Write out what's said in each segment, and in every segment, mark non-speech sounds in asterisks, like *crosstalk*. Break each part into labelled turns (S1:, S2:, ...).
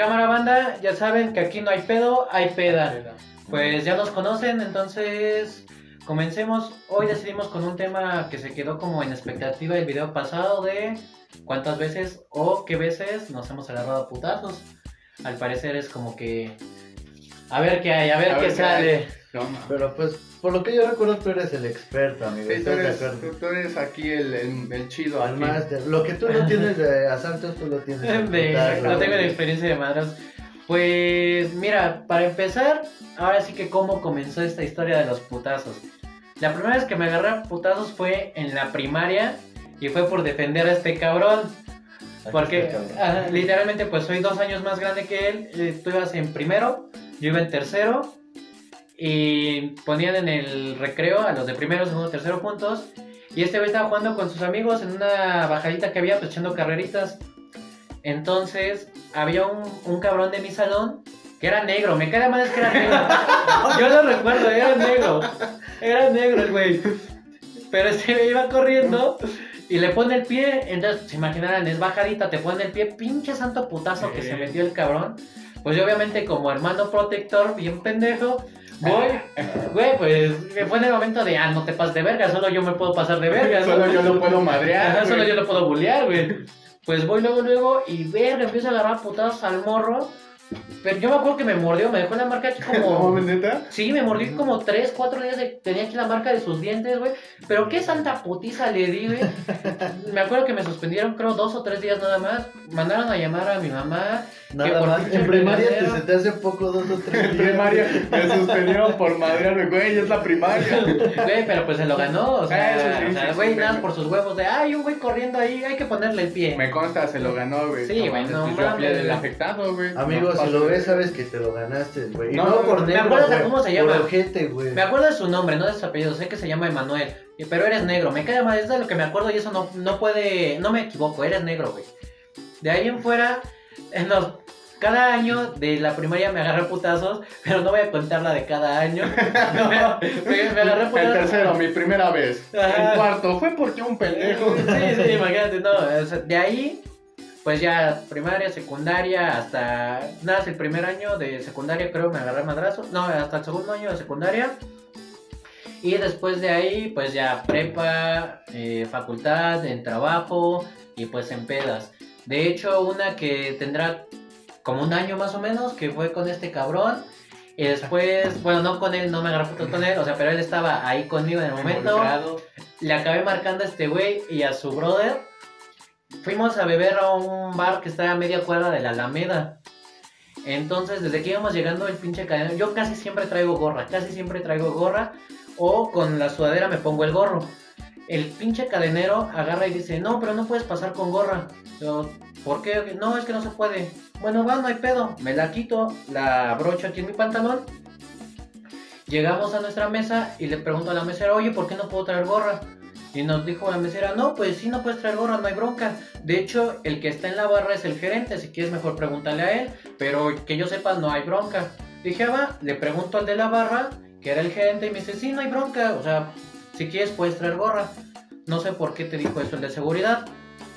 S1: cámara banda, ya saben que aquí no hay pedo, hay peda. Pues ya nos conocen, entonces comencemos. Hoy decidimos con un tema que se quedó como en expectativa del video pasado de cuántas veces o qué veces nos hemos agarrado a putazos. Al parecer es como que... A ver qué hay, a ver,
S2: A
S1: qué
S2: ver qué No.
S3: Pero pues, por lo que yo recuerdo, tú eres el experto, amigo.
S2: Sí, tú,
S3: ¿Estás de
S2: eres,
S3: acuerdo?
S2: tú- tú eres aquí el, el, el chido.
S3: Al máster. Lo que tú no *laughs* tienes de asaltos, tú lo tienes de putazos.
S1: no tengo la experiencia de madras. Pues mira, para empezar, ahora sí que cómo comenzó esta historia de los putazos. La primera vez que me agarré a putazos fue en la primaria y fue por defender a este cabrón. Porque
S3: cabrón.
S1: literalmente pues soy dos años más grande que él. eh, Tú ibas en primero, yo iba en tercero. Y ponían en el recreo a los de primero, segundo, tercero juntos. Y este güey estaba jugando con sus amigos en una bajadita que había, pues echando carreritas. Entonces había un, un cabrón de mi salón que era negro. Me queda mal es que era negro. *laughs* Yo lo recuerdo, era negro. Era negro el güey. Pero este güey iba corriendo y le pone el pie. Entonces, se imaginarán, es bajadita, te pone el pie. Pinche santo putazo que se metió el cabrón. Pues yo, obviamente, como hermano protector, bien pendejo. Voy, *laughs* güey, pues me fue en el momento de, ah, no te pases de verga, solo yo me puedo pasar de verga. ¿no?
S2: Solo yo lo puedo madrear.
S1: Ajá, solo yo lo puedo bullear, güey. Pues voy luego, luego y verga, empiezo a agarrar putados al morro. Pero yo me acuerdo que me mordió, me dejó la marca aquí
S2: ¿No,
S1: como. *laughs*
S2: neta?
S1: Sí, me mordió como 3, 4 días. De... Tenía aquí la marca de sus dientes, güey. Pero qué santa putiza le di, güey. *laughs* Me acuerdo que me suspendieron, creo, dos o tres días nada más. Mandaron a llamar a mi mamá. Que
S3: Nada
S1: por
S3: más. En primaria te, se te hace poco dos o tres *laughs*
S2: En primaria me suspendieron por madrearme, güey, es la primaria. *laughs*
S1: Güey, pero pues se lo ganó. O sea,
S2: Eso sí,
S1: o sea,
S2: sí,
S1: güey,
S2: sí,
S1: nada
S2: me-
S1: por sus huevos de, ay, un güey corriendo ahí, hay que ponerle el pie.
S2: Me consta, se lo ganó, güey.
S1: Sí, güey, no mames,
S2: el afectado, güey.
S3: Amigo,
S2: No
S3: si lo ves, sabes que te lo ganaste, güey.
S2: No,
S3: no, por
S2: me
S3: negro,
S1: acuerdo de
S3: güey,
S1: cómo se llama.
S3: Por ojete, güey.
S1: Me acuerdo de su nombre, no de su apellido, sé que se llama Emanuel, pero eres negro, me queda mal, es de lo que me acuerdo y eso no, no puede, no me equivoco, eres negro, güey. De ahí en fuera, cada año de la primaria me agarré putazos, pero no voy a contar la de cada año. *laughs* me, me- me agarré a
S2: El
S1: putazos.
S2: tercero, mi primera vez.
S1: Ajá.
S2: El cuarto, fue porque un pendejo.
S1: Sí, sí, imagínate, no, o sea, de ahí, pues ya primaria, secundaria, hasta, nada, el primer año de secundaria creo me agarré a madrazos, no, hasta el segundo año de secundaria. Y después de ahí, pues ya prepa, eh, facultad, en trabajo y pues en pedas. De hecho, una que tendrá como un año más o menos, que fue con este cabrón. Y después, bueno, no con él, no me agarré fotos con él, o sea, pero él estaba ahí conmigo en el momento. Le acabé marcando a este güey y a su brother. Fuimos a beber a un bar que está a media cuadra de la Alameda. Entonces, desde que íbamos llegando el pinche cadena, yo casi siempre traigo gorra, casi siempre traigo gorra. O con la sudadera me pongo el gorro. El pinche cadenero agarra y dice, no, pero no puedes pasar con gorra. Yo, ¿por qué? No, es que no se puede. Bueno, va, no hay pedo. Me la quito, la abrocho aquí en mi pantalón. Llegamos a nuestra mesa y le pregunto a la mesera, oye, ¿por qué no puedo traer gorra? Y nos dijo la mesera, no, pues sí, no puedes traer gorra, no hay bronca. De hecho, el que está en la barra es el gerente, si quieres mejor pregúntale a él, pero que yo sepa, no hay bronca. Dije, ah, va, le pregunto al de la barra, que era el gerente, y me dice, sí, no hay bronca, o sea, si quieres puedes traer gorra. No sé por qué te dijo eso el de seguridad.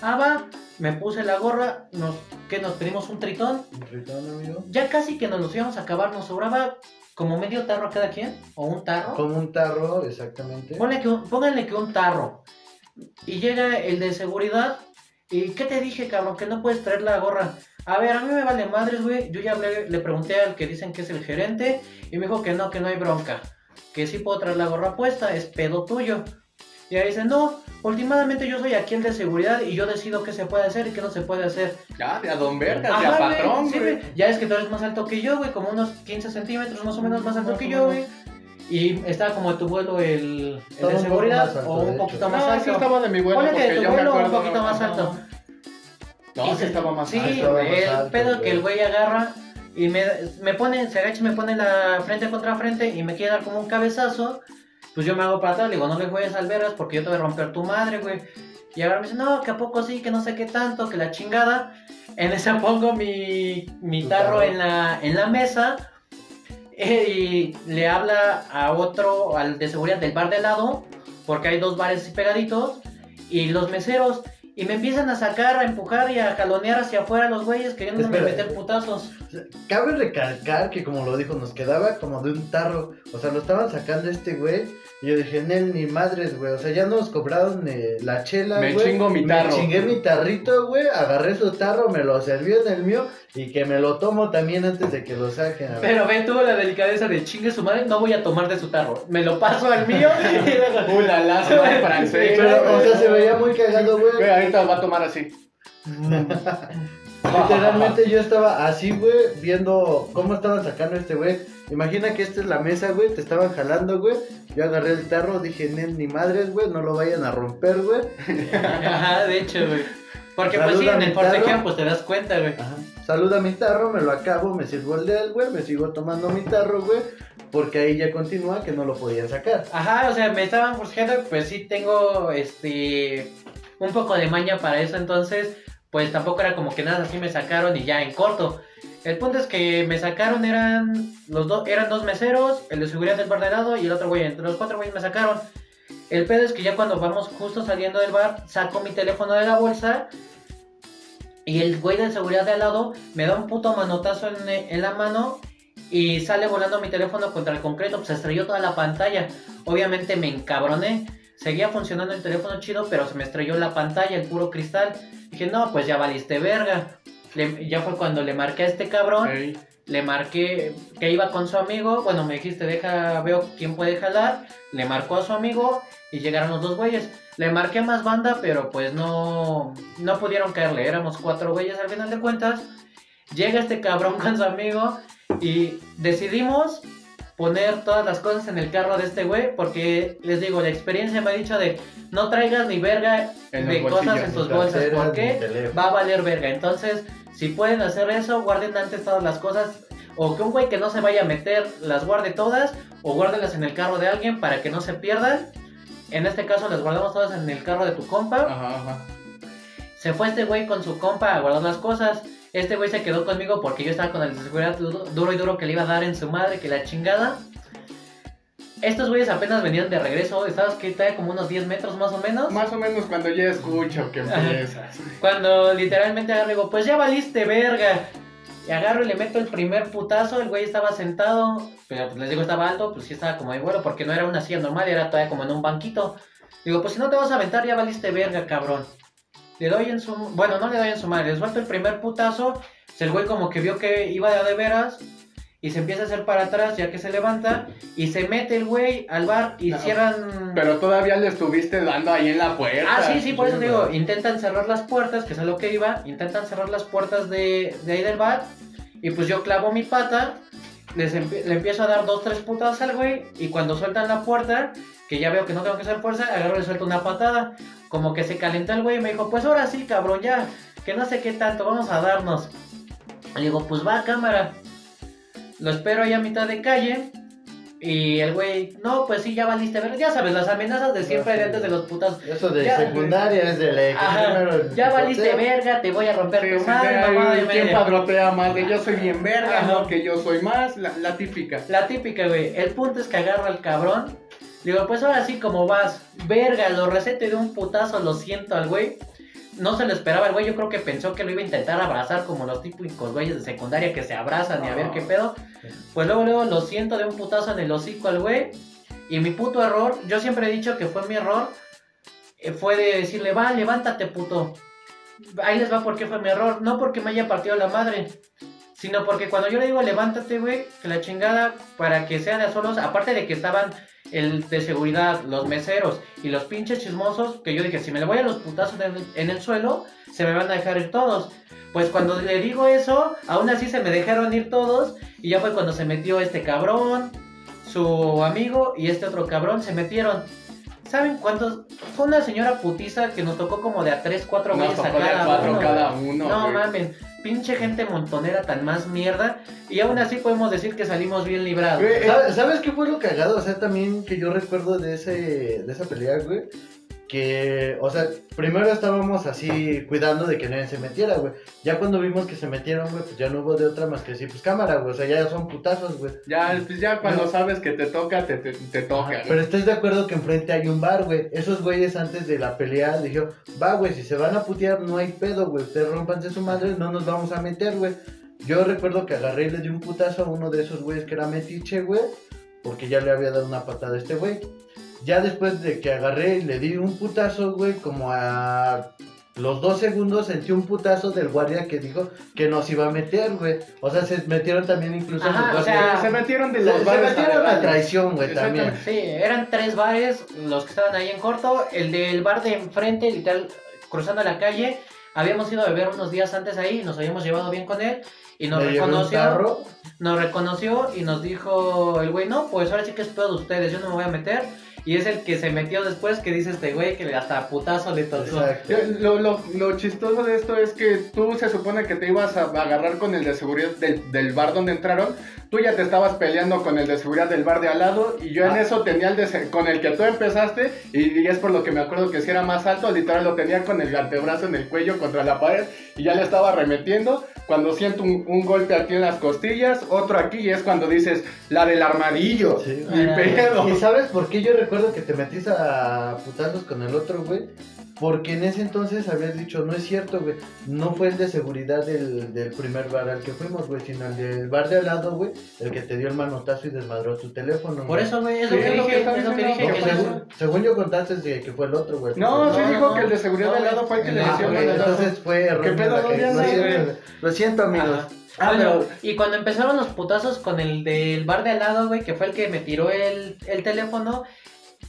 S1: Ah, va, me puse la gorra, nos, que nos pedimos un tritón,
S3: ¿Un tritón, amigo?
S1: ya casi que nos los íbamos a acabar, nos sobraba como medio tarro a cada quien, o un tarro.
S3: Como un tarro, exactamente.
S1: Ponle que un- pónganle que un tarro. Y llega el de seguridad. ¿Y qué te dije, cabrón? Que no puedes traer la gorra. A ver, a mí me vale madres, güey. Yo ya hablé, le pregunté al que dicen que es el gerente. Y me dijo que no, que no hay bronca. Que sí puedo traer la gorra puesta, es pedo tuyo. Y ahí dice, no, últimamente yo soy aquí el de seguridad y yo decido qué se puede hacer y qué no se puede hacer.
S2: Ya, de a don Vergas, de a patrón,
S1: sí,
S2: güey.
S1: Ya es que tú eres más alto que yo, güey, como unos 15 centímetros más o menos más alto
S3: Más
S1: que yo, güey. Y estaba como de tu vuelo el, de seguridad
S3: alto,
S1: o un poquito más
S2: No,
S1: alto.
S2: sí estaba de mi vuelo
S1: Ponle que
S2: porque
S1: de tu
S2: yo me
S1: vuelo un poquito más alto.
S2: No, sí
S1: se-
S2: estaba más
S1: Sí,
S2: alto.
S3: más
S1: el pedo que el güey agarra y me, me pone, se agacha y me pone la frente contra frente y me quiere dar como un cabezazo. Pues yo me hago para atrás, le digo, no le juegues al vergas porque yo te voy a romper tu madre, güey. Y ahora me dice, no, que a poco sí, que no sé qué tanto, que la chingada. En esa *laughs* pongo mi, mi tarro en la, en la mesa eh, y le habla a otro, al de seguridad del bar de lado, porque hay dos bares pegaditos, y los meseros. Y me empiezan a sacar, a empujar y a jalonear hacia afuera los güeyes queriéndome
S3: Espera.
S1: meter putazos.
S3: Cabe recalcar que como lo dijo, nos quedaba como de un tarro. O sea, lo estaban sacando este güey. Y yo dije, Nel, ni madres, güey. O sea, ya nos cobraron eh, la chela,
S2: Me
S3: güey.
S2: chingo mi tarro.
S3: Me chingué mi tarrito, güey. Agarré su tarro, me lo serví en el mío. Y que me lo tomo también antes de que lo saquen.
S1: Pero ven, tuvo la delicadeza de chingue su madre, no voy a tomar de su tarro. Me lo paso al mío y *laughs* luego...
S2: La la, se va en francés.
S3: Pero, o sea, se veía muy cagado,
S2: Güey,
S3: güey.
S2: ahorita va a tomar así. *laughs*
S3: Literalmente yo estaba así, güey, viendo cómo estaban sacando a este güey. Imagina que esta es la mesa, güey, te estaban jalando, güey. Yo agarré el tarro, dije, ni madres, güey, no lo vayan a romper, güey. *laughs*
S1: Ajá, de hecho, güey. Porque pues sí,
S3: Saluda
S1: en el forcejean
S3: tarro.
S1: pues te das cuenta, güey.
S3: Ajá. Saluda mi tarro, me lo acabo, me sirvo el de él, güey, me sigo tomando mi tarro, güey. Porque ahí ya continúa que no lo podían sacar.
S1: Ajá, o sea, me estaban forcejeando, pues sí tengo, este, un poco de maña para eso, entonces, pues tampoco era como que nada, así me sacaron y ya en corto. El punto es que me sacaron, eran los dos, eran dos meseros, el de seguridad del bar de lado y el otro güey, entre los cuatro güeyes me sacaron. El pedo es que ya cuando vamos justo saliendo del bar, saco mi teléfono de la bolsa y el güey de seguridad de al lado me da un puto manotazo en, la mano y sale volando mi teléfono contra el concreto, pues estrelló toda la pantalla. Obviamente me encabroné. Seguía funcionando el teléfono chido, pero se me estrelló la pantalla, el puro cristal. Dije, no, pues ya valiste verga. Le- ya fue cuando le marqué a este cabrón. Le marqué que iba con su amigo. Bueno, me dijiste, deja, veo quién puede jalar. Le marcó a su amigo y llegaron los dos güeyes. Le marqué a más banda, pero pues no, no pudieron caerle. Éramos cuatro güeyes al final de cuentas. Llega este cabrón *laughs* con su amigo y decidimos poner todas las cosas en el carro de este güey. Porque les digo, la experiencia me ha dicho de no traigas ni verga
S2: En
S1: de cosas en tus
S3: Ni
S1: bolsas.
S3: carteras,
S1: ¿Por
S3: ni
S1: qué?
S3: teléfono.
S1: va a valer verga. Entonces, si pueden hacer eso, guarden antes todas las cosas. O que un güey que no se vaya a meter las guarde todas. O guárdelas en el carro de alguien para que no se pierdan. En este caso las guardamos todas en el carro de tu compa.
S2: Ajá, ajá.
S1: Se fue este güey con su compa a guardar las cosas. Este güey se quedó conmigo porque yo estaba con el seguridad du- duro y duro que le iba a dar en su madre, que la chingada. Estos güeyes apenas venían de regreso. Estabas que trae como unos 10 metros más o menos.
S2: Más o menos cuando ya escucho que empiezas.
S1: Cuando literalmente agarro y digo, pues ya valiste verga. Y agarro y le meto el primer putazo, el güey estaba sentado, pero pues les digo estaba alto, pues sí estaba como de vuelo, porque no era una silla normal, era todavía como en un banquito. Digo, pues si no te vas a aventar, ya valiste verga, cabrón. Le doy en su... Bueno, no le doy en su madre, le suelto el primer putazo, el güey como que vio que iba de de veras, y se empieza a hacer para atrás ya que se levanta, y se mete el güey al bar y cierran...
S2: Pero todavía le estuviste dando ahí en la puerta.
S1: Ah, sí, sí, por eso digo, intentan cerrar las puertas, que es a lo que iba, intentan cerrar las puertas de, de ahí del bar, y pues yo clavo mi pata, le empiezo a dar dos, tres putadas al güey, y cuando sueltan la puerta, que ya veo que no tengo que hacer fuerza, agarro y suelto una patada, como que se calentó el güey y me dijo, pues ahora sí, cabrón, ya, que no sé qué tanto, vamos a darnos. Le digo, pues va, cámara. Lo espero ahí a mitad de calle. Y el güey, no, pues sí, ya valiste ver. Ya sabes, las amenazas de siempre de antes de los putas.
S3: Eso de
S1: Ya,
S3: secundaria es de la
S1: Ajá, ya valiste
S3: puteo.
S1: verga, te voy a romper
S2: Sí,
S1: tu madre, mamá de
S2: ¿Quién padrotea más? De yo soy bien verga,
S1: Ajá.
S2: no, que yo soy más, la, la típica.
S1: La típica, güey. El punto es que agarro al cabrón. Digo, pues ahora sí, como vas, verga, lo receto y de un putazo lo siento al güey. No se lo esperaba el güey, yo creo que pensó que lo iba a intentar abrazar como los típicos güeyes de secundaria que se abrazan y a ver qué pedo. Pues luego, luego lo siento de un putazo en el hocico al güey. Y mi puto error, yo siempre he dicho que fue mi error, eh, fue de decirle, va, levántate, puto. Ahí les va por qué fue mi error. No porque me haya partido la madre, sino porque cuando yo le digo, levántate, güey, que la chingada, para que sea de solos, aparte de que estaban el de seguridad, los meseros y los pinches chismosos, que yo dije, si me le voy a los putazos en el, en el suelo, se me van a dejar ir todos. Pues cuando le digo eso, aún así se me dejaron ir todos, y ya fue cuando se metió este cabrón, su amigo y este otro cabrón, se metieron. ¿Saben cuántos? Fue una señora putiza que nos tocó como de a 3, 4
S2: Nos
S1: güeyes a cada
S2: cada uno,
S1: No mames, pinche gente montonera tan más mierda. Y aún así podemos decir que salimos bien librados.
S3: ¿Sabes, ¿Sabes qué fue lo cagado? O sea, también que yo recuerdo de ese de esa pelea, güey. Que, o sea, primero estábamos así cuidando de que nadie se metiera, güey. Ya cuando vimos que se metieron, güey, pues ya no hubo de otra más que decir, pues cámara, güey, o sea, ya son putazos, güey.
S2: Ya, pues ya cuando
S3: No.
S2: sabes que te toca, te, te, te toca.
S3: Ajá. Pero estás de acuerdo que enfrente hay un bar, güey. Esos güeyes antes de la pelea dijeron, va, güey, si se van a putear no hay pedo, güey. Ustedes rompanse su madre, no nos vamos a meter, güey. Yo recuerdo que agarré y le di un putazo a uno de esos güeyes que era metiche, güey. Porque ya le había dado una patada a este güey. Ya después de que agarré y le di un putazo, güey, como a los dos segundos sentí un putazo del guardia que dijo que nos iba a meter, güey. O sea, se metieron también incluso en
S1: Ajá, o sea,
S2: se metieron de
S3: se,
S2: los
S3: se
S2: bares
S3: metieron a
S2: aledaños.
S3: traición, güey, también.
S1: Sí, eran tres bares los que estaban ahí en corto. El del bar de enfrente, literal, cruzando la calle. Habíamos ido a beber unos días antes ahí, nos habíamos llevado bien con él. Y nos reconoció, nos reconoció y nos dijo el güey, no, pues ahora sí que es pedo de ustedes, yo no me voy a meter. Y es el que se metió después que dice este güey que hasta putazo le tocó.
S2: Yo- Lo, lo, lo chistoso de esto es que tú se supone que te ibas a agarrar con el de seguridad del, del bar donde entraron. Tú ya te estabas peleando con el de seguridad del bar de al lado. Y yo en
S3: Ah.
S2: eso tenía el de con el que tú empezaste. Y, y es por lo que me acuerdo que si era más alto. Literal lo tenía con el antebrazo en el cuello contra la pared. Y ya le estaba remetiendo. Cuando siento un, un golpe aquí en las costillas, otro aquí. Y es cuando dices, la del armadillo.
S3: Sí.
S2: Ni
S1: Ah,
S2: pedo.
S3: ¿Y sabes por qué yo recuerdo que te metiste a putazos con el otro, güey? Porque en ese entonces habías dicho, no es cierto, güey. No fue el de seguridad del, del primer bar al que fuimos, güey, sino el del bar de al lado, güey, el que te dio el manotazo y desmadró tu teléfono.
S1: Por
S3: güey.
S1: eso, güey, es
S2: Sí,
S1: lo
S2: lo que
S1: dije,
S2: estaba
S1: es lo que
S2: diciendo.
S1: dije.
S3: No,
S1: que
S3: según, yo contaste de que fue el otro, güey.
S2: No, sí
S1: No,
S2: dijo
S1: no,
S2: que el de seguridad
S1: no,
S2: del lado fue el que le
S1: no,
S2: hicieron
S3: güey,
S2: el lado.
S3: entonces fue erróneo
S2: pedo,
S3: la
S2: no
S3: que- lo, siento,
S2: güey.
S3: lo siento, amigos.
S1: Ajá.
S2: Ah,
S1: bueno,
S2: pero-
S1: y cuando empezaron los putazos con el del bar de al lado, güey, que fue el que me tiró el, el teléfono,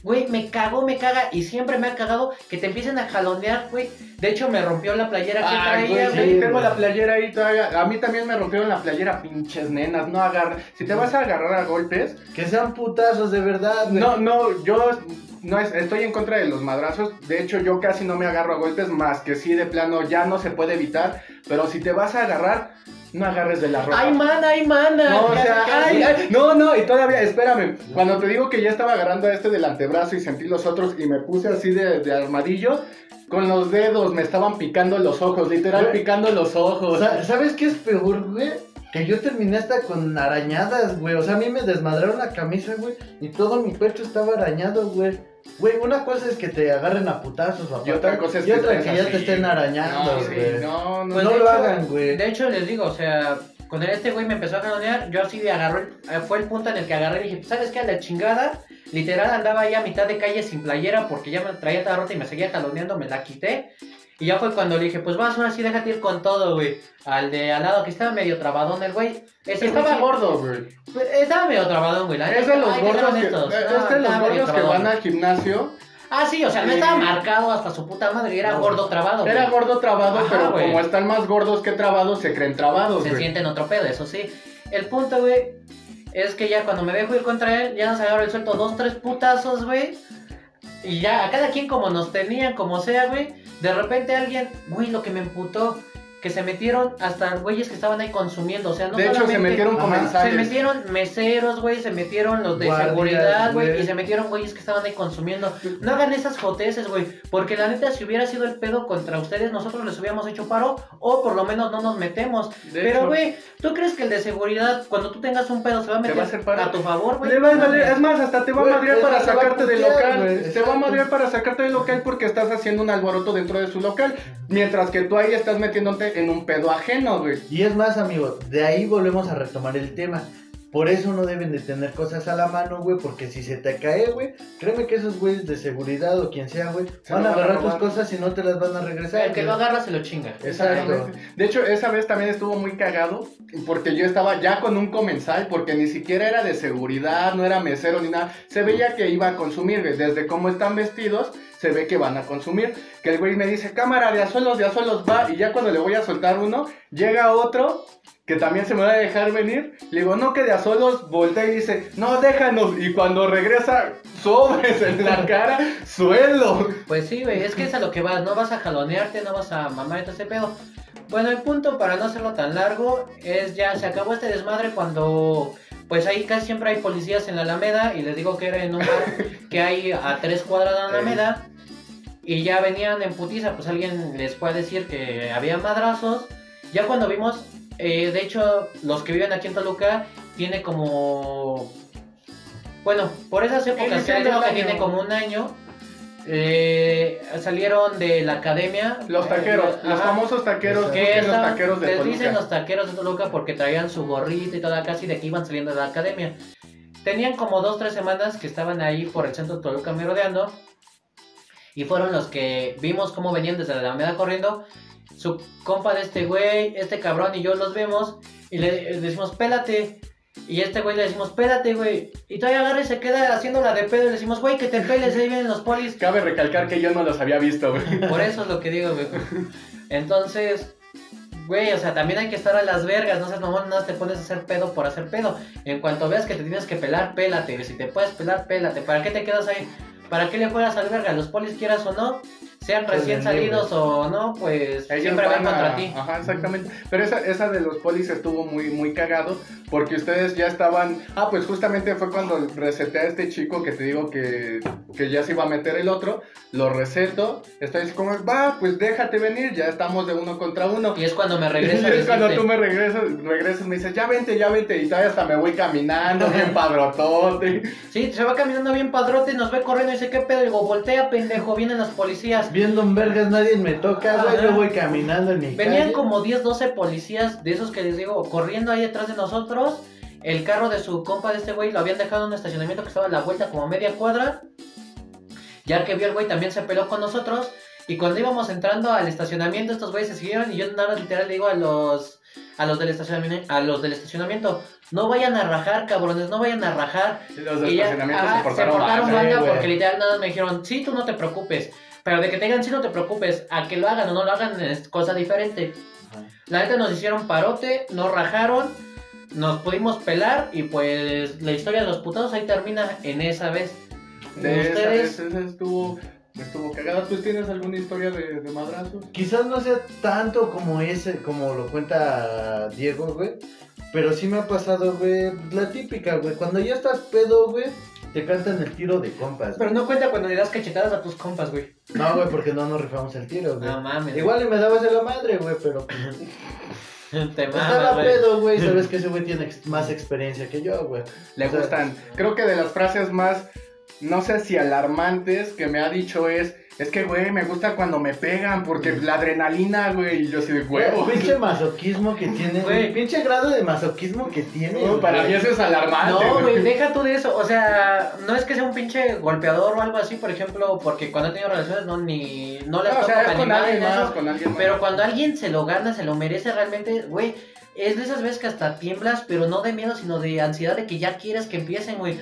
S1: güey, me cagó, me caga, y siempre me ha cagado que te empiecen a jalonear, güey. De hecho, me rompió la playera que traía,
S2: güey,
S1: güey.
S2: sí, tengo la playera ahí todavía. A mí también me rompieron la playera, pinches nenas. No agarra. Si te vas a agarrar a golpes,
S3: Que sean putazos de verdad, güey.
S2: no, no, yo no es- estoy en contra de los madrazos. De hecho, yo casi no me agarro a golpes, más que sí, de plano, ya no se puede evitar. Pero si te vas a agarrar, no agarres de la ropa.
S1: ¡Ay, mana, ay, mana!
S2: No, o sea, ay, ay, no, no, y todavía, espérame, cuando te digo que ya estaba agarrando a este del antebrazo y sentí los otros y me puse así de, de armadillo, con los dedos me estaban picando los ojos, literal picando los ojos.
S3: Sa- ¿Sabes qué es peor, güey? Que yo terminé hasta con arañadas, güey. O sea, a mí me desmadraron la camisa, güey. Y todo mi pecho estaba arañado, güey. Güey, una cosa es que te agarren a putazos, papá.
S2: Y otra cosa es
S3: y
S2: que
S3: otra que ya te estén arañando,
S2: no, sí,
S3: güey.
S2: no, no,
S1: Pues
S3: no lo
S1: hecho-
S3: hagan, güey.
S1: De hecho, les digo, o sea, con este güey me empezó a jalonear, yo así el- eh, fue el punto en el que agarré y dije, "Pues, ¿sabes qué? A la chingada, literal andaba ahí a mitad de calle sin playera porque ya me traía toda rota y me seguía jaloneando, me la quité. Y ya fue cuando le dije, pues vas, ahora sí déjate ir con todo, güey. Al de al lado que estaba medio trabadón el güey. Ese
S2: Estaba
S1: sí-
S2: gordo, güey.
S1: pues, Estaba medio trabadón, güey.
S2: Es de los gordos que,
S1: honestos.
S2: es
S1: No,
S2: de los gordos que
S1: trabadón.
S2: van al gimnasio.
S1: Ah, sí, o sea, no
S2: Sí.
S1: estaba marcado hasta su puta madre, era
S3: No.
S1: gordo trabado.
S2: Era gordo trabado,
S1: Ajá,
S2: pero
S1: güey.
S2: como están más gordos que trabados, se creen trabados,
S1: se
S2: güey.
S1: sienten otro pedo, eso sí. El punto, güey, es que ya cuando me dejo ir contra él, ya nos agarro el suelto dos, tres putazos, güey. Y ya, a cada quien como nos tenían, como sea, güey. De repente alguien, güey, lo que me emputó, que se metieron hasta güeyes que estaban ahí consumiendo. O sea, no
S2: de hecho, se metieron comensales.
S1: Se metieron meseros, güey, se metieron los de
S3: Guardias,
S1: seguridad, güey, y se metieron güeyes que estaban ahí consumiendo. No hagan esas joteces, güey, porque la neta, si hubiera sido el pedo contra ustedes, nosotros les hubiéramos hecho paro, o por lo menos no nos metemos.
S2: De
S1: Pero, güey, ¿tú crees que el de seguridad, cuando tú tengas un pedo, se va a
S2: Te
S1: meter
S2: va a hacer paro.
S1: a tu favor, güey?
S2: Es más, hasta te va a madrear para sacarte del local. Te va a madrear para sacarte del local porque estás haciendo un alboroto dentro de su local. Mientras que tú ahí estás metiéndote en un pedo ajeno, güey.
S3: Y es más, amigo, de ahí volvemos a retomar el tema. Por eso no deben de tener cosas a la mano, güey, porque si se te cae, güey, créeme que esos güeyes de seguridad o quien sea, güey,
S2: Se
S3: van a
S2: van a
S3: agarrar tus cosas y no te las van a regresar.
S1: El que
S3: güey.
S1: lo agarra se lo chinga.
S3: Exacto.
S2: De hecho, esa vez también estuvo muy cagado porque yo estaba ya con un comensal porque ni siquiera era de seguridad, no era mesero ni nada. Se veía que iba a consumir, güey. desde cómo están vestidos, se ve que van a consumir. Que el güey me dice, cámara, de a solos, de a solos va. Y ya cuando le voy a soltar uno, llega otro que también se me va a dejar venir. Le digo, no, que de a solos, voltea y dice, no, déjanos. Y cuando regresa, sobres en la *laughs* cara, suelo.
S1: Pues sí, güey, es que es a lo que vas, no vas a jalonearte, no vas a mamar todo ese pedo. Bueno, el punto para no hacerlo tan largo es ya se acabó este desmadre cuando pues ahí casi siempre hay policías en la Alameda y les digo que era en un bar *laughs* que hay a tres cuadras de la Alameda Y ya venían en putiza, pues alguien les fue a decir que había madrazos. Ya cuando vimos, eh, de hecho, los que viven aquí en Toluca, tiene como... Bueno, por esas épocas,
S2: Iniciando
S1: creo
S2: el
S1: que
S2: año.
S1: tiene como un año, eh, salieron de la academia.
S2: Los taqueros,
S1: Eh,
S2: los
S1: ajá.
S2: famosos taqueros,
S1: Que
S2: los taqueros de
S1: les
S2: Toluca.
S1: dicen los taqueros de Toluca porque traían su gorrito y toda casi de que iban saliendo de la academia. Tenían como dos, tres semanas que estaban ahí por el centro de Toluca merodeando. Y fueron los que vimos cómo venían desde la Alameda corriendo. Su compa de este güey, este cabrón y yo los vemos. Y le, le decimos, pélate. Y este güey le decimos, pélate, güey. Y todavía agarra y se queda haciéndola de pedo. Y le decimos, güey, que te peles, ahí vienen los polis.
S2: Cabe recalcar que yo no los había visto, güey. *laughs*
S1: Por eso es lo que digo, güey. Entonces, güey, o sea, también hay que estar a las vergas, no seas mamón, no te pones a hacer pedo por hacer pedo. En cuanto veas que te tienes que pelar, pélate. Si te puedes pelar, pélate. ¿Para qué te quedas ahí? ¿Para qué le juegas al verga? Los polis quieras o no, sean recién salidos o no, pues
S2: Ellos
S1: siempre van
S2: van a-
S1: contra ti.
S2: Ajá, exactamente. Pero esa, esa de los polis estuvo muy, muy cagado porque ustedes ya estaban... Ah, pues justamente fue cuando reseté a este chico que te digo que, que ya se iba a meter el otro. Lo reseto. Estoy como, va, pues déjate venir, ya estamos de uno contra uno.
S1: Y es cuando me *laughs*
S2: Y
S1: regresa a
S2: es cuando
S1: decirte,
S2: tú me regresas, regresas, me dices, ya vente, ya vente, y todavía hasta me voy caminando, bien padrotote.
S1: Sí, se va caminando bien padrote, nos ve corriendo y dice, ¿qué pedo? Digo, voltea, pendejo, vienen los policías.
S3: Viendo un vergas, nadie me toca, güey. Yo voy caminando en mi
S1: Venían
S3: calle.
S1: como 10, 12 policías de esos que les digo, corriendo ahí detrás de nosotros. El carro de su compa de este güey lo habían dejado en un estacionamiento que estaba a la vuelta como a media cuadra. Ya que vio el güey también se peló con nosotros. Y cuando íbamos entrando al estacionamiento, estos güeyes se siguieron y yo nada más literal le digo a los a los del estacionamiento, a los del estacionamiento, no vayan a rajar, cabrones, no vayan a rajar.
S2: Los
S1: Y ya,
S2: estacionamiento se portaron
S3: güey.
S1: porque literal nada más me dijeron, sí, tú no te preocupes. Pero de que te digan, sí, no te preocupes, a que lo hagan o no lo hagan es cosa diferente.
S3: Ajá.
S1: La neta nos hicieron parote, nos rajaron, nos pudimos pelar y pues la historia de los putados ahí termina en esa vez.
S2: De esa
S1: Ustedes,
S2: vez, esa estuvo, estuvo cagada. ¿Tú tienes alguna historia de, de madrazos?
S3: Quizás no sea tanto como ese, como lo cuenta Diego, güey. Pero sí me ha pasado, güey, la típica, güey. Cuando ya estás pedo, güey, te cantan el tiro de compas.
S1: pero no cuenta cuando le das cachetadas a tus compas, güey.
S3: No, güey, porque no nos rifamos el tiro, güey.
S1: No mames.
S3: Igual y me dabas de la madre, güey, pero *laughs*
S1: te
S3: estaba
S1: mamas, güey.
S3: pedo, güey. *laughs* Sabes que ese güey tiene ex- más experiencia que yo, güey.
S2: Le
S3: O sea,
S2: gustan. Creo que de las frases más, no sé si alarmantes que me ha dicho es, es que, güey, me gusta cuando me pegan porque la adrenalina, güey, y yo así de huevo.
S3: Pinche masoquismo que tiene,
S1: Güey.
S3: Pinche grado de masoquismo que tiene.
S2: No, para mí eso es alarmante.
S1: No, güey, deja tú de eso. O sea, no es que sea un pinche golpeador o algo así, por ejemplo, porque cuando he tenido relaciones no ni no le
S2: No, o
S1: toco
S2: sea, con alguien más,
S1: eso.
S2: con alguien más.
S1: Pero cuando alguien se lo gana, se lo merece realmente, güey. Es de esas veces que hasta tiemblas, pero no de miedo, sino de ansiedad de que ya quieres que empiecen, güey.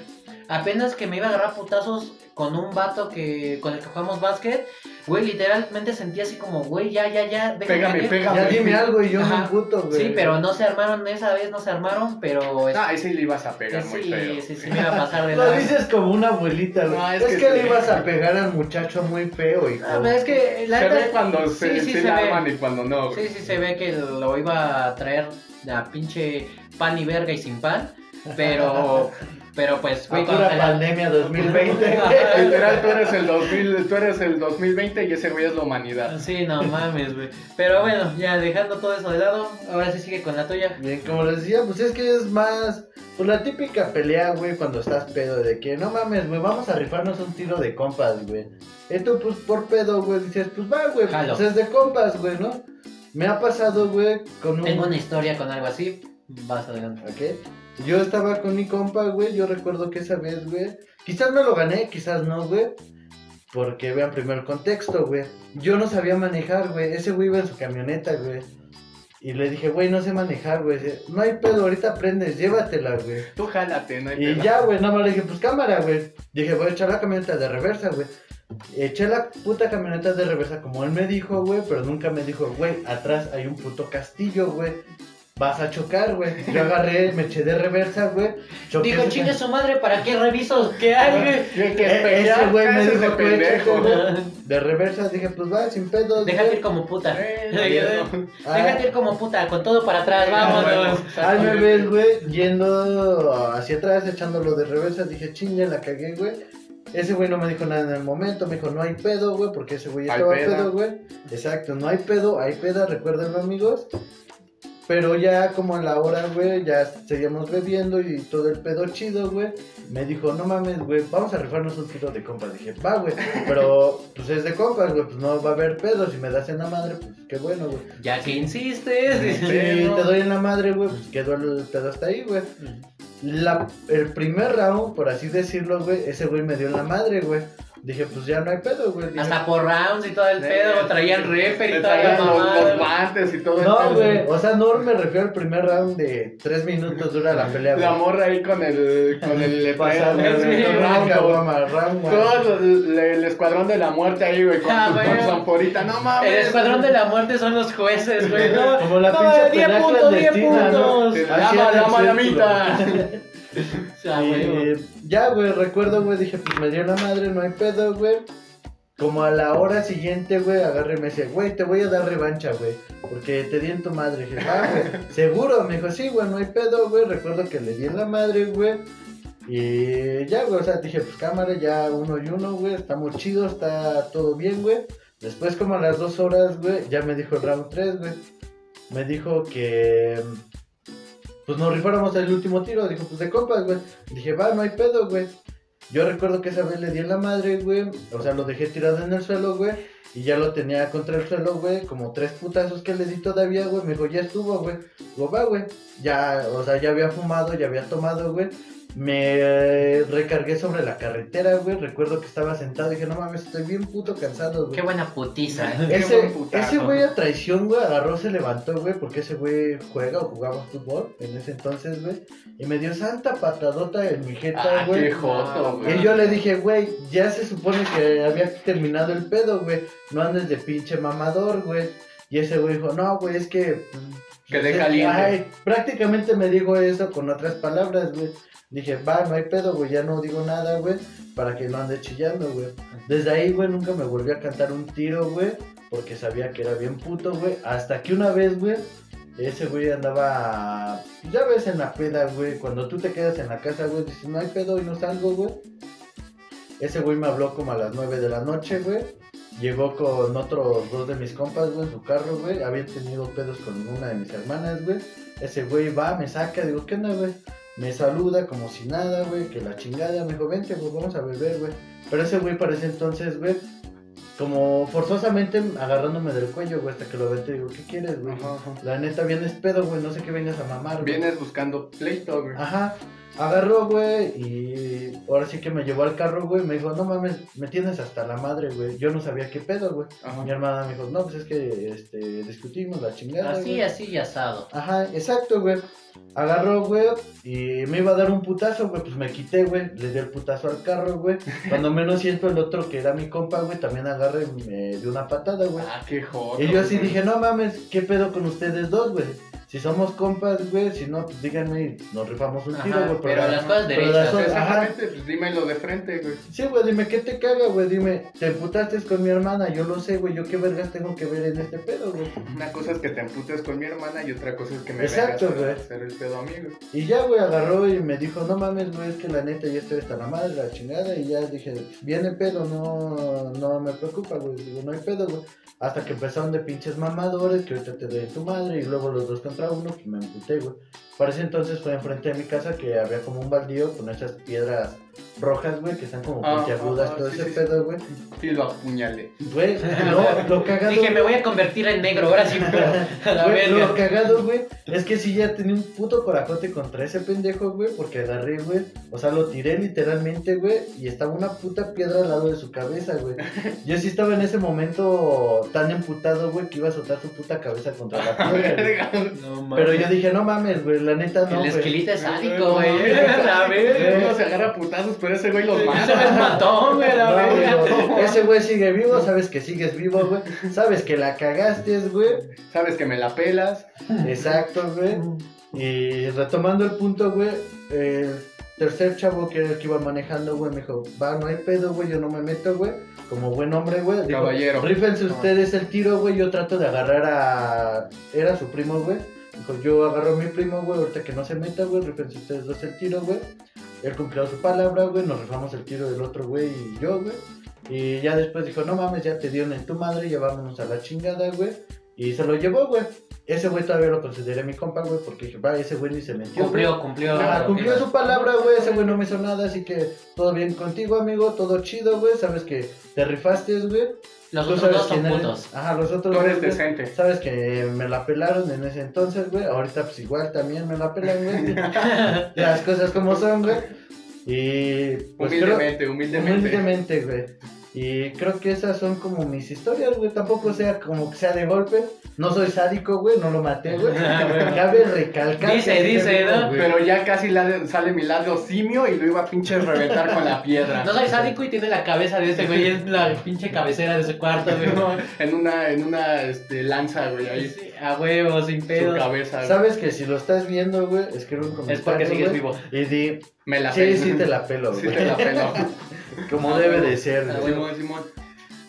S1: Apenas que me iba a agarrar putazos con un vato que con el que jugamos básquet, güey, literalmente sentí así como, güey, ya, ya, ya, déjame
S2: Pégame,
S1: ir.
S2: pégame.
S3: Ya dime algo y yo
S1: Ajá.
S3: me puto, güey.
S1: Sí, pero no se armaron esa vez, no se armaron, pero... es-
S2: No, ahí sí le ibas a pegar muy
S1: sí,
S2: feo.
S1: sí, sí, me *laughs* iba a pasar de
S3: Lo
S1: la...
S3: dices como una abuelita, güey.
S2: No,
S3: es,
S2: es
S3: que,
S2: que
S3: le
S2: sí.
S3: ibas a pegar al muchacho muy feo, hijo.
S1: Ah, pero es que la
S2: Se ve cuando se,
S1: sí, sí
S2: se
S1: se
S2: la arman y cuando no. güey.
S1: Sí, sí se ve que lo iba a traer a pinche pan y verga y sin pan, pero pero pues güey, cuando se la-
S3: pandemia 2020. *laughs*
S2: Literal, tú eres, el 2000, tú eres el 2020 y ese güey es la humanidad.
S1: Sí, no mames, güey. Pero bueno, ya dejando todo eso de lado, ahora sí sigue con la tuya.
S3: Bien, como les decía, pues es que es más. Pues la típica pelea, güey, cuando estás pedo, de que no mames, güey, vamos a rifarnos un tiro de compas, güey. Esto, pues por pedo, güey, dices, pues va, güey,
S1: Jalo.
S3: pues es de compas, güey, ¿no? Me ha pasado, güey, con un.
S1: Tengo una historia con algo así. Vas adelante.
S3: ¿Ok? Yo estaba con mi compa, güey. Yo recuerdo que esa vez, güey. Quizás me lo gané, quizás no, güey. Porque vean primero el contexto, güey. Yo no sabía manejar, güey. Ese güey iba en su camioneta, güey. Y le dije, güey, no sé manejar, güey. No hay pedo, ahorita aprendes, llévatela, güey.
S2: Tú jálate, no hay
S3: Y
S2: pedo.
S3: ya, güey, nada más le dije, pues cámara, güey. Dije, voy a echar la camioneta de reversa, güey. Eché la puta camioneta de reversa como él me dijo, güey, pero nunca me dijo, güey, atrás hay un puto castillo, güey. Vas a chocar, güey. Yo agarré, me eché de reversa, güey.
S1: Dijo,
S3: ese
S1: chingue su madre, ¿para qué reviso? ¿Qué hay, güey?
S2: ¿Qué, qué
S3: Eh, ese güey me
S2: Ese
S3: dijo
S2: de
S3: que
S2: pendejo.
S3: De reversa dije, pues va, sin pedos.
S1: Déjate ir como puta.
S2: Eh, *laughs*
S1: Déjate
S3: Ah,
S1: ir como puta, con todo para atrás, vámonos.
S3: Ahí me ves, güey, yendo hacia atrás, echándolo de reversa. Dije, chinga, la cagué, güey. Ese güey no me dijo nada en el momento, me dijo, no hay pedo, güey, porque ese güey estaba
S2: peda.
S3: pedo, güey. Exacto, no hay pedo, hay peda, recuérdenlo, amigos. Pero ya como a la hora, güey, ya seguíamos bebiendo y todo el pedo chido, güey. Me dijo, no mames, güey, vamos a rifarnos un tiro de compas. Dije, va, güey, pero pues es de compas, güey, pues no va a haber pedo. Si me das en la madre, pues qué bueno, güey.
S1: Ya que insistes.
S3: Si
S1: dice,
S3: te doy en la madre, güey, pues quedó el pedo hasta ahí, güey. La, el primer round, por así decirlo, güey, ese güey me dio en la madre, güey. Dije, pues ya no hay pedo, güey. Dije,
S1: Hasta por rounds y todo el pedo, traían refer y toda la
S2: traían los, y todo el
S3: No,
S2: pedo.
S3: güey, o sea, no me refiero al primer round de tres minutos dura la pelea,
S2: La
S3: güey.
S2: morra ahí con el, con el *laughs*
S3: Pasado.
S2: Todo el, escuadrón de la muerte ahí, güey, con,
S1: Ah,
S2: su-. No mames.
S1: El escuadrón de la muerte son los jueces, güey. No, *laughs*
S3: Como la
S1: no,
S3: pinche
S1: 10
S3: pelea
S1: puntos, 10
S3: clandestina, ¿no?
S1: puntos.
S2: La malamita.
S1: O sea, güey.
S3: Ya, güey, recuerdo, güey, dije, pues me dio la madre, no hay pedo, güey. Como a la hora siguiente, güey, agarré y me decía, güey, te voy a dar revancha, güey. Porque te di en tu madre. Dije, ah, güey, *laughs* seguro. Me dijo, sí, güey, no hay pedo, güey. Recuerdo que le di en la madre, güey. Y ya, güey, o sea, dije, pues cámara, ya uno y uno, güey. Estamos chidos, está todo bien, güey. Después, como a las dos horas, güey, ya me dijo el round 3, güey. Me dijo que. Pues nos rifáramos el último tiro. Dijo, pues de compas, güey. Dije, va, no hay pedo, güey. Yo recuerdo que esa vez le di en la madre, güey. O sea, lo dejé tirado en el suelo, güey. Y ya lo tenía contra el suelo, güey. Como tres putazos que le di todavía, güey. Me dijo, ya estuvo, güey. Digo, va, güey. Ya, o sea, ya había fumado, ya había tomado, güey. Me recargué sobre la carretera, güey. Recuerdo que estaba sentado y dije, no mames, estoy bien puto cansado, güey.
S1: Qué buena putiza.
S2: Qué
S3: Ese,
S2: buen
S3: ese güey a traición, güey, agarró, se levantó, güey, porque ese güey juega o jugaba fútbol en ese entonces, güey. Y me dio santa patadota en mi jeta,
S2: Ah,
S3: güey.
S2: qué joto, güey.
S3: Y yo le dije, güey, ya se supone que había terminado el pedo, güey. No andes de pinche mamador, güey. Y ese güey dijo, no, güey, es que... mm,
S2: Quedé caliente.
S3: Ay, prácticamente me dijo eso con otras palabras, güey. Dije, va, no hay pedo, güey, ya no digo nada, güey, para que no ande chillando, güey. Desde ahí, güey, nunca me volví a cantar un tiro, güey, porque sabía que era bien puto, güey. Hasta que una vez, güey, ese güey andaba, ya ves, en la peda, güey, cuando tú te quedas en la casa, güey, dices, no hay pedo y no salgo, güey. Ese güey me habló como a las 9 de la noche, güey. Llegó con otros dos de mis compas, güey, en su carro, güey. Habían tenido pedos con una de mis hermanas, güey. Ese güey va, me saca, digo, ¿qué onda, güey? Me saluda como si nada, güey, que la chingada. Me dijo, vente, güey, vamos a beber, güey. Pero ese güey para ese entonces, güey, como forzosamente agarrándome del cuello, güey, hasta que lo vente, digo, ¿qué quieres, güey?
S2: Ajá, ajá.
S3: La neta, vienes pedo, güey, no sé qué vengas a mamar, güey.
S2: Vienes buscando pleito, güey.
S3: Ajá. Agarró, güey, y ahora sí que me llevó al carro, güey. Me dijo, no mames, me tienes hasta la madre, güey. Yo no sabía qué pedo, güey. Mi hermana me dijo, no, pues es que este, discutimos la chingada.
S1: Así,
S3: güey".
S1: así y asado.
S3: Ajá, exacto, güey. Agarró, güey, y me iba a dar un putazo, güey. Pues me quité, güey. Le di el putazo al carro, güey. *laughs* Cuando menos siento el otro que era mi compa, güey, también agarré y me dio una patada, güey.
S2: Ah, qué joto.
S3: Y yo así
S2: güey.
S3: dije, no mames, ¿qué pedo con ustedes dos, güey? Si somos compas, güey, si no, pues díganme y nos rifamos un tiro, güey.
S1: pero las cosas
S3: pero
S1: derechas.
S3: ajá.
S2: Exactamente, pues dímelo de frente, güey.
S3: Sí, güey, dime, ¿qué te caga, güey? Dime, te emputaste con mi hermana, yo lo sé, güey, yo qué vergas tengo que ver en este pedo, güey.
S2: Una cosa es que te emputes con mi hermana y otra cosa es que me
S3: Exacto, güey.
S2: hacer el pedo a mí, güey.
S3: Y ya, güey, agarró y me dijo, no mames, güey, es que la neta ya estoy hasta la madre, la chingada. Y ya dije, viene pedo, no, no me preocupa, güey. Digo, no hay pedo, güey. Hasta que empezaron de pinches mamadores, que ahorita te doy tu madre, y luego los dos contra uno, pues me emputé, güey. Para ese entonces fue enfrente de mi casa que había como un baldío con esas piedras rojas, güey, que están como
S2: Ah,
S3: puntiagudas,
S2: ah,
S3: todo
S2: sí,
S3: ese
S2: sí,
S3: pedo, güey.
S2: Sí, lo apuñalé.
S3: Güey, lo, lo cagado.
S1: Dije, me voy a convertir en negro, ahora sí, pero *laughs* a la
S3: Güey, lo cagado, güey, es que sí ya tenía un puto corajote contra ese pendejo, güey, porque agarré, güey, o sea, lo tiré literalmente, güey, y estaba una puta piedra al lado de su cabeza, güey. *laughs* Yo sí estaba en ese momento tan emputado, güey, que iba a soltar su puta cabeza contra la *laughs* piedra.
S1: No, mames.
S3: Pero yo dije, no mames, güey, la neta no,
S1: El
S3: güey.
S1: esquilito es sádico,
S2: No,
S1: güey.
S2: se agarra putazos, pero ese güey los
S1: mató, güey, la
S3: No,
S1: verga.
S3: güey, ese güey sigue vivo, sabes que sigues vivo, güey. Sabes que la cagaste, güey.
S2: Sabes que me la pelas.
S3: Exacto, güey. Y retomando el punto, güey, el tercer chavo que era el que iba manejando, güey, me dijo, va, no hay pedo, güey, yo no me meto, güey. Como buen hombre, güey. dijo,
S2: Caballero.
S3: Rífense ustedes el tiro, güey, yo trato de agarrar a... Era su primo, güey. Dijo, yo agarro a mi primo, güey, ahorita que no se meta, güey, rífense ustedes dos el tiro, güey. Él cumplió su palabra, güey. Nos rifamos el tiro del otro güey y yo, güey. Y ya después dijo, no mames, ya te dieron en tu madre, llevámonos a la chingada, güey. Y se lo llevó, güey. Ese güey todavía lo consideré mi compa, güey, porque dije, va, ese güey ni se metió. güey".
S1: Cumplió, cumplió.
S3: Ah, cumplió su palabra, güey. Ese güey no me hizo nada, así que todo bien contigo, amigo. Todo chido, güey. Sabes que te rifaste, güey.
S1: Los otros
S3: sabes
S1: dos son
S3: eres.
S1: putos.
S3: Ajá, los otros dos,
S2: decente.
S3: Sabes que me la pelaron en ese entonces, güey. Ahorita, pues igual también me la pelan, güey. *laughs* Las cosas como son, güey. Y. Pues, creo-
S2: humildemente, humildemente.
S3: Humildemente, güey. Y creo que esas son como mis historias, güey. Tampoco sea como que sea de golpe. No soy sádico, güey. No lo maté, güey. *laughs*
S1: Ah.
S3: Cabe recalcar.
S1: Dice,
S3: que sí
S1: dice, ¿no?
S3: güey.
S2: Pero ya casi la- sale mi lado simio y lo iba a pinche reventar con la piedra.
S1: No soy sádico y tiene la cabeza de ese güey, es la pinche cabecera de ese cuarto, güey. *laughs* No,
S2: En una, en una este, lanza, güey, ahí
S1: sí, a huevo, sin
S2: su
S1: pedo.
S2: cabeza. güey.
S3: Sabes que si lo estás viendo, güey, escribe un comentario.
S1: Es porque sigues
S3: güey,
S1: vivo.
S3: Y di,
S2: Me la
S3: sí,
S2: pelo.
S3: sí te la pelo, *laughs*
S2: Sí
S3: güey.
S2: te la pelo.
S3: Como debe de ser,
S1: Ah,
S3: güey.
S2: Simón, Simón.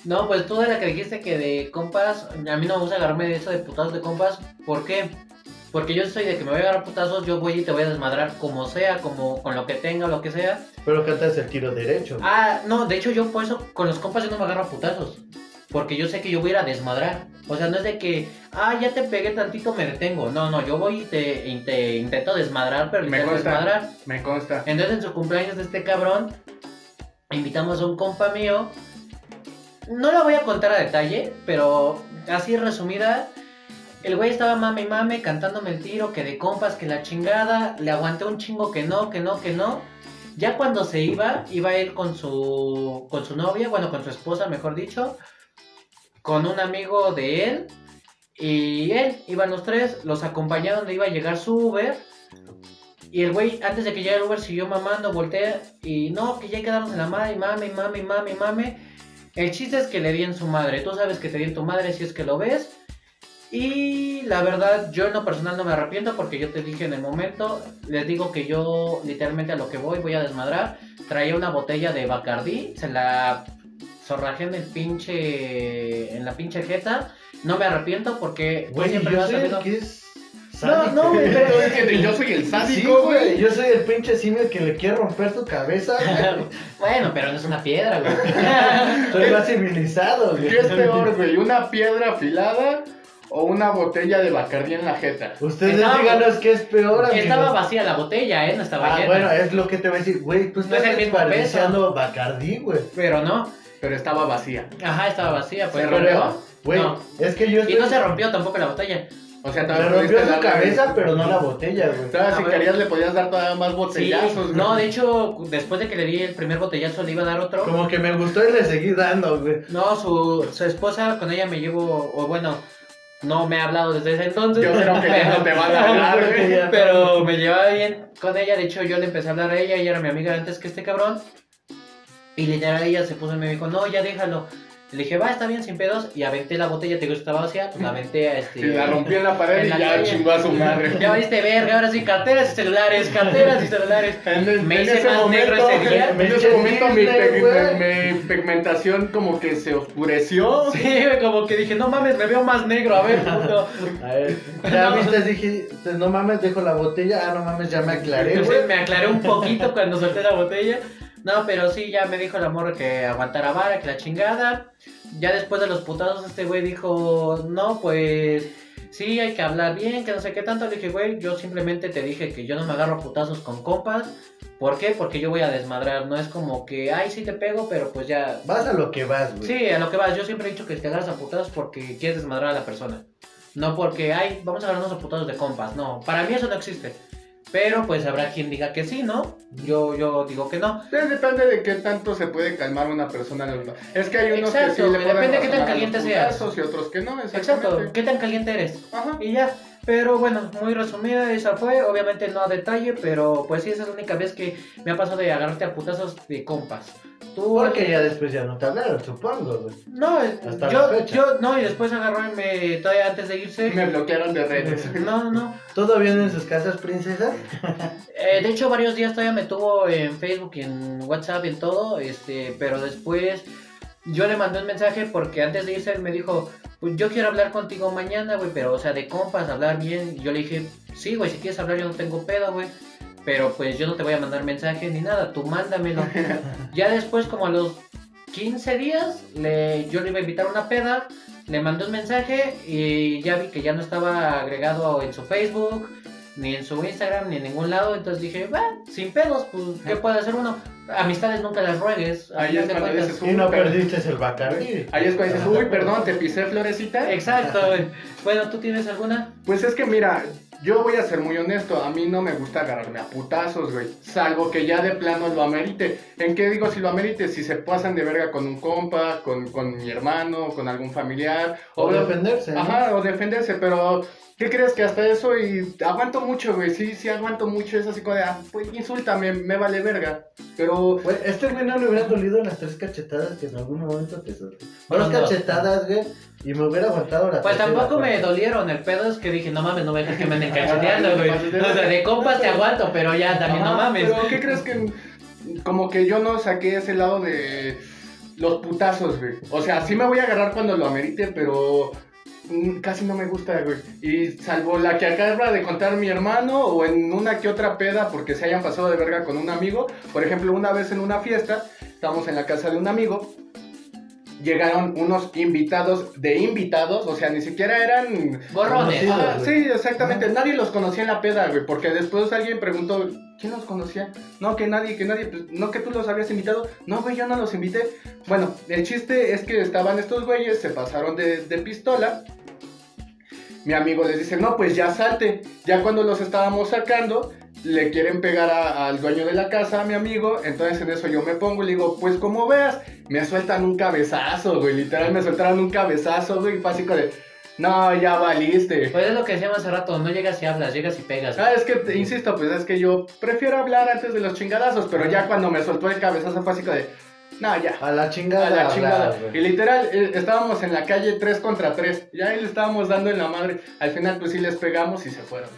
S1: No, pues tú de la que dijiste que de compas, a mí no me gusta agarrarme de eso de putazos de compas. ¿Por qué? Porque yo soy de que me voy a agarrar putazos, yo voy y te voy a desmadrar como sea, como con lo que tenga, lo que sea.
S3: Pero cantas el tiro derecho.
S1: Ah, no, de hecho yo por eso con los compas yo no me agarro a putazos. Porque yo sé que yo voy a ir a desmadrar. O sea, no es de que, ah, ya te pegué tantito, me detengo. No, no, yo voy y te, y te intento desmadrar, pero
S2: Me
S1: intento
S2: consta.
S1: desmadrar.
S2: Me consta.
S1: Entonces en su cumpleaños de este cabrón, invitamos a un compa mío. No la voy a contar a detalle, pero así resumida. El güey estaba mame y mame cantándome el tiro, que de compas, que la chingada. Le aguanté un chingo que no, que no, que no. Ya cuando se iba, iba ir con su, con su novia, bueno, con su esposa, mejor dicho. Con un amigo de él. Y él, iban los tres, los acompañaron donde iba a llegar su Uber. Y el güey, antes de que llegara el Uber, siguió mamando, voltea y no, que ya hay que darnos en la madre, y mame, mame, mame, mame. El chiste es que le di en su madre. Tú sabes que te di en tu madre si es que lo ves. Y la verdad, yo en lo personal no me arrepiento porque yo te dije en el momento, les digo que yo literalmente a lo que voy, voy a desmadrar. Traía una botella de Bacardí, se la zorrajé en el pinche, en la pinche jeta. No me arrepiento porque
S3: Güey,
S1: siempre
S3: yo
S1: sabido-
S3: que es
S1: No, no, güey, pero- *laughs*
S2: que yo soy el sádico,
S3: güey. Yo soy el pinche simio que le quiere romper su cabeza, *laughs* güey.
S1: bueno, pero no es una piedra, güey. *laughs*
S3: Soy más civilizado, güey.
S2: ¿Qué es peor, güey? ¿Una piedra afilada o una botella de Bacardí en la jeta?
S3: Ustedes díganos qué es peor, amigos.
S1: Estaba vacía la botella, ¿eh? No estaba
S3: Ah,
S1: llena.
S3: bueno, es lo que te voy a decir, güey, tú
S1: No
S3: estás desperdiciando Bacardí, güey.
S1: Pero no.
S2: Pero estaba vacía.
S1: Ajá, estaba vacía, pues.
S2: ¿Se rompió?
S3: Güey,
S1: No.
S3: es que yo
S1: Y no se rompió tampoco la botella.
S2: O sea,
S3: Le
S2: todavía
S3: rompió
S2: pudiste
S3: su
S2: darle-
S3: cabeza, pero no la botella, güey.
S2: Todavía
S1: A
S2: si
S1: ver.
S2: querías le podías dar todavía más
S1: Sí,
S2: botellazos, güey.
S1: no, de hecho, después de que le di el primer botellazo, le iba a dar otro.
S3: Como que me gustó y le seguí dando, güey.
S1: No, su, su esposa, con ella me llevo, o bueno, no me ha hablado desde ese entonces.
S2: Yo creo que ya no te van a hablar, *laughs* güey.
S3: no.
S1: Pero me llevaba bien con ella, de hecho yo le empecé a hablar a ella, ella era mi amiga antes que este cabrón. Y literal ella se puso y me dijo, no, ya déjalo. Le dije, va, está bien, sin pedos. Y aventé la botella, te digo, estaba vacía, pues la aventé a este...
S2: La rompió en la pared
S1: En
S2: y
S1: la
S2: ya
S1: calle.
S2: chingó a su madre. *laughs*
S1: Ya valiste verga, ahora sí, carteras y celulares, carteras y celulares.
S2: En, el-
S1: Me
S2: en
S1: hice
S2: ese
S1: más
S2: momento,
S1: negro ese día.
S2: en ese momento mi, pigmentación como que se oscureció.
S1: Sí, como que dije, no mames, me veo más negro, a ver, puto.
S3: A ver, ya
S1: No.
S3: viste, dije, no mames, dejo la botella. Ah, no mames, ya me aclaré,
S1: Entonces me aclaré un poquito cuando solté la botella. No, pero sí, ya me dijo el amor que aguantara vara, que la chingada. Ya después de los putazos, este güey dijo, no, pues sí, hay que hablar bien, que no sé qué tanto. Le dije, güey, yo simplemente te dije que yo no me agarro putazos con compas. ¿Por qué? Porque yo voy a desmadrar. No es como que, ay, sí te pego, pero pues ya.
S3: Vas a lo que vas, güey.
S1: Sí, a lo que vas. Yo siempre he dicho que te agarras a putazos porque quieres desmadrar a la persona. No porque, ay, vamos a agarrarnos a putazos de compas. No, para mí eso no existe. Pero pues habrá quien diga que sí, ¿no? Yo, yo digo que no.
S2: Depende de qué tanto se puede calmar una persona. Es que hay unos que
S1: Exacto,
S2: sí le pueden
S1: depende de qué tan caliente seas.
S2: y otros que no,
S1: Exacto. ¿qué tan caliente eres?
S2: Ajá.
S1: Y ya, pero bueno, muy resumida esa fue, obviamente no a detalle, pero pues sí, esa es la única vez que me ha pasado de agarrarte a putazos de compas. Tú,
S3: Porque ya después ya no te hablaron, supongo, güey.
S1: No,
S3: Hasta
S1: yo,
S3: la fecha.
S1: yo, no, y después agarró y me, todavía antes de irse,
S2: Me bloquearon de redes. *laughs*
S1: no, no, no.
S3: ¿Todo bien en sus casas, princesa? *laughs*
S1: Eh, de hecho, varios días todavía me tuvo en Facebook y en WhatsApp y en todo, este, pero después yo le mandé un mensaje porque antes de irse él me dijo, pues yo quiero hablar contigo mañana, güey, pero o sea, de compas, hablar bien. Y yo le dije, sí, güey, si quieres hablar yo no tengo pedo, güey. pero pues yo no te voy a mandar mensaje ni nada, tú mándamelo. *laughs* ya después, como a los 15 días, le, yo le iba a invitar a una peda, le mandé un mensaje y ya vi que ya no estaba agregado en su Facebook, ni en su Instagram, ni en ningún lado, entonces dije, va, sin pedos, pues, ¿qué puede hacer uno? Amistades nunca las ruegues.
S2: Ahí es cuando dices,
S3: Y no perdiste el Bacardi.
S2: Ahí es cuando dices, uy, perdón, te pisé florecita.
S1: Exacto, güey. Bueno, ¿tú tienes alguna?
S2: Pues es que mira, yo voy a ser muy honesto, a mí no me gusta agarrarme a putazos, güey. Salvo que ya de plano lo amerite. ¿En qué digo si lo amerite? Si se pasan de verga con un compa, con, con mi hermano, con algún familiar.
S3: O defenderse. ¿no?
S2: Ajá, o defenderse, pero ¿qué crees que hasta eso y aguanto mucho, güey? Sí, sí aguanto mucho, es así como de, ah, pues insúltame, me vale verga. Pero
S3: Güey, este güey no le hubiera dolido las tres cachetadas que en algún momento te solté.
S1: No, no.
S3: cachetadas, güey, y me hubiera aguantado la
S1: Pues tampoco me dolieron, el pedo es que dije, no mames, no me dejes que me anden cacheteando, güey. O sea, de compas te aguanto, pero ya también no mames.
S2: Pero ¿qué crees que como que yo no saqué ese lado de los putazos, güey? O sea, sí me voy a agarrar cuando lo amerite, pero mm, casi no me gusta, güey. Y salvo la que acaba de contar mi hermano o en una que otra peda porque se hayan pasado de verga con un amigo. Por ejemplo, una vez en una fiesta, estábamos en la casa de un amigo. Llegaron unos invitados de invitados, o sea, ni siquiera eran. Ajá,
S3: güey.
S2: sí, exactamente. Nadie los conocía en la peda, güey. Porque después alguien preguntó, ¿quién los conocía? No, que nadie, que nadie. Pues, no, que tú los habías invitado. No, güey, yo no los invité. Bueno, el chiste es que estaban estos güeyes, se pasaron de, de pistola. Mi amigo les dice, no, pues ya salte. Ya cuando los estábamos sacando, le quieren pegar a- al dueño de la casa, a mi amigo. Entonces en eso yo me pongo y le digo, pues como veas, me sueltan un cabezazo, güey. Literal, me sueltaron un cabezazo, güey. Básico de, no, ya valiste.
S1: Pues es lo que decíamos hace rato, no llegas y hablas, llegas y pegas.
S2: Ah, es que, te- insisto, pues es que yo prefiero hablar antes de los chingadazos, pero ya cuando me soltó el cabezazo como de, no, ya.
S3: A la chingada.
S2: A la chingada. Y literal, eh, estábamos en la calle 3 contra 3. Ya ahí le estábamos dando en la madre. Al final, pues sí les pegamos y se fueron.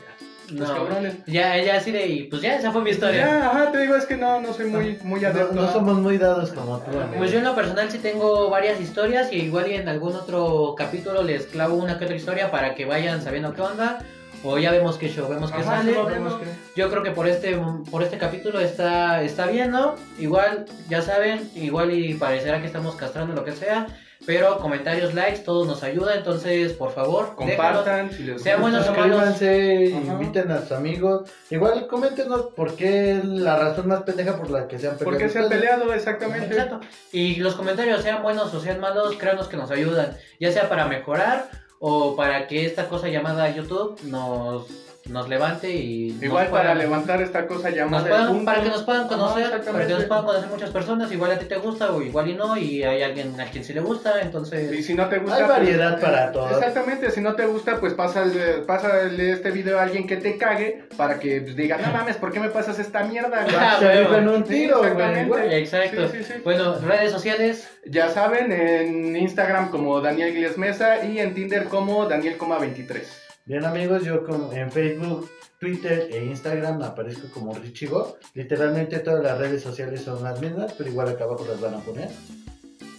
S2: Los
S1: No,
S2: cabrones.
S1: ya, ya así de, y pues ya, esa fue mi historia.
S2: Ya, ajá, te digo, es que no, no soy muy, muy adepto.
S3: no somos muy dados como tú, amigo.
S1: Pues yo en lo personal sí tengo varias historias y igual y en algún otro capítulo les clavo una que otra historia para que vayan sabiendo qué onda. O ya vemos qué show, vemos qué
S2: Ajá,
S1: sale.
S2: sí, vemos que-
S1: Yo creo que por este por este capítulo está está bien, ¿no? Igual, ya saben, igual y parecerá que estamos castrando lo que sea, pero comentarios, likes, todo nos ayuda, entonces, por favor.
S2: Compartan, si les
S1: Sean buenos
S3: inviten a sus amigos. Igual coméntenos por qué la razón más pendeja por la que se han peleado.
S2: ¿Por qué se han peleado exactamente?
S1: Exacto. Y los comentarios, sean buenos o sean malos, créanos que nos ayudan, ya sea para mejorar o para que esta cosa llamada YouTube nos, nos levante y... nos
S2: Igual para
S1: puedan-
S2: levantar esta cosa
S1: nos
S2: llamada
S1: puedan- para que nos puedan
S2: Ajá,
S1: conocer, para que nos puedan conocer muchas personas, igual a ti te gusta o igual y no, y hay alguien a quien sí le gusta, entonces...
S2: Y si no te gusta.
S3: Hay
S2: pues,
S3: variedad
S2: eh,
S3: para todos.
S2: Exactamente, si no te gusta, pues pásale, pásale este video a alguien que te cague para que pues, diga, no mames, ¿por qué me pasas esta mierda? güey?" *laughs*
S1: Ah,
S3: Se
S1: huevo.
S3: rifan un tiro,
S2: exactamente.
S1: Exacto.
S2: Sí, sí, sí.
S1: Bueno, redes sociales,
S2: Ya saben, en Instagram como Daniel Gles Mesa y en Tinder como Daniel,23.
S3: Bien amigos, yo como en Facebook, Twitter e Instagram aparezco como Richigo. Literalmente todas las redes sociales son las mismas, pero igual acá abajo las van a poner.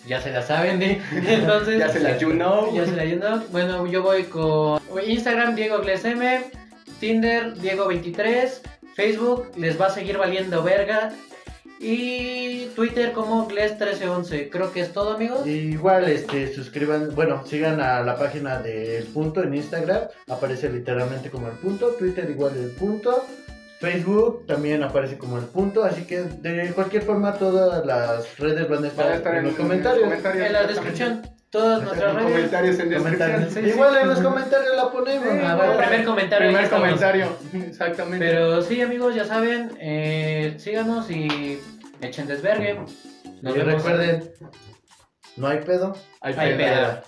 S1: ya se la saben, ¿eh? *laughs* entonces...
S2: Ya se la you know.
S1: Ya se la ayuno. Bueno, yo voy con Instagram, Diego Glesm, Tinder, Diego23, Facebook, les va a seguir valiendo verga. Y Twitter como Gles1311. Creo que es todo, amigos.
S3: Igual este suscriban, bueno, sigan a la página del punto en Instagram, aparece literalmente como el punto, Twitter igual el punto, Facebook también aparece como el punto, así que de cualquier forma todas las redes van a estar,
S2: Van a estar
S3: en,
S2: en,
S3: los comentarios.
S1: En la descripción, todas nuestras redes.
S2: comentarios en descripción. sí,
S3: igual
S2: sí.
S3: en los comentarios la ponemos.
S2: Sí,
S1: Ah,
S3: ¿no?
S1: bueno, primer comentario.
S2: Primer comentario, *laughs* exactamente.
S1: Pero sí, amigos, ya saben, eh, síganos y echen desvergue. Nos
S3: y
S1: vemos.
S3: recuerden, no hay pedo.
S2: Hay
S1: Ay,
S2: peda.
S1: peda.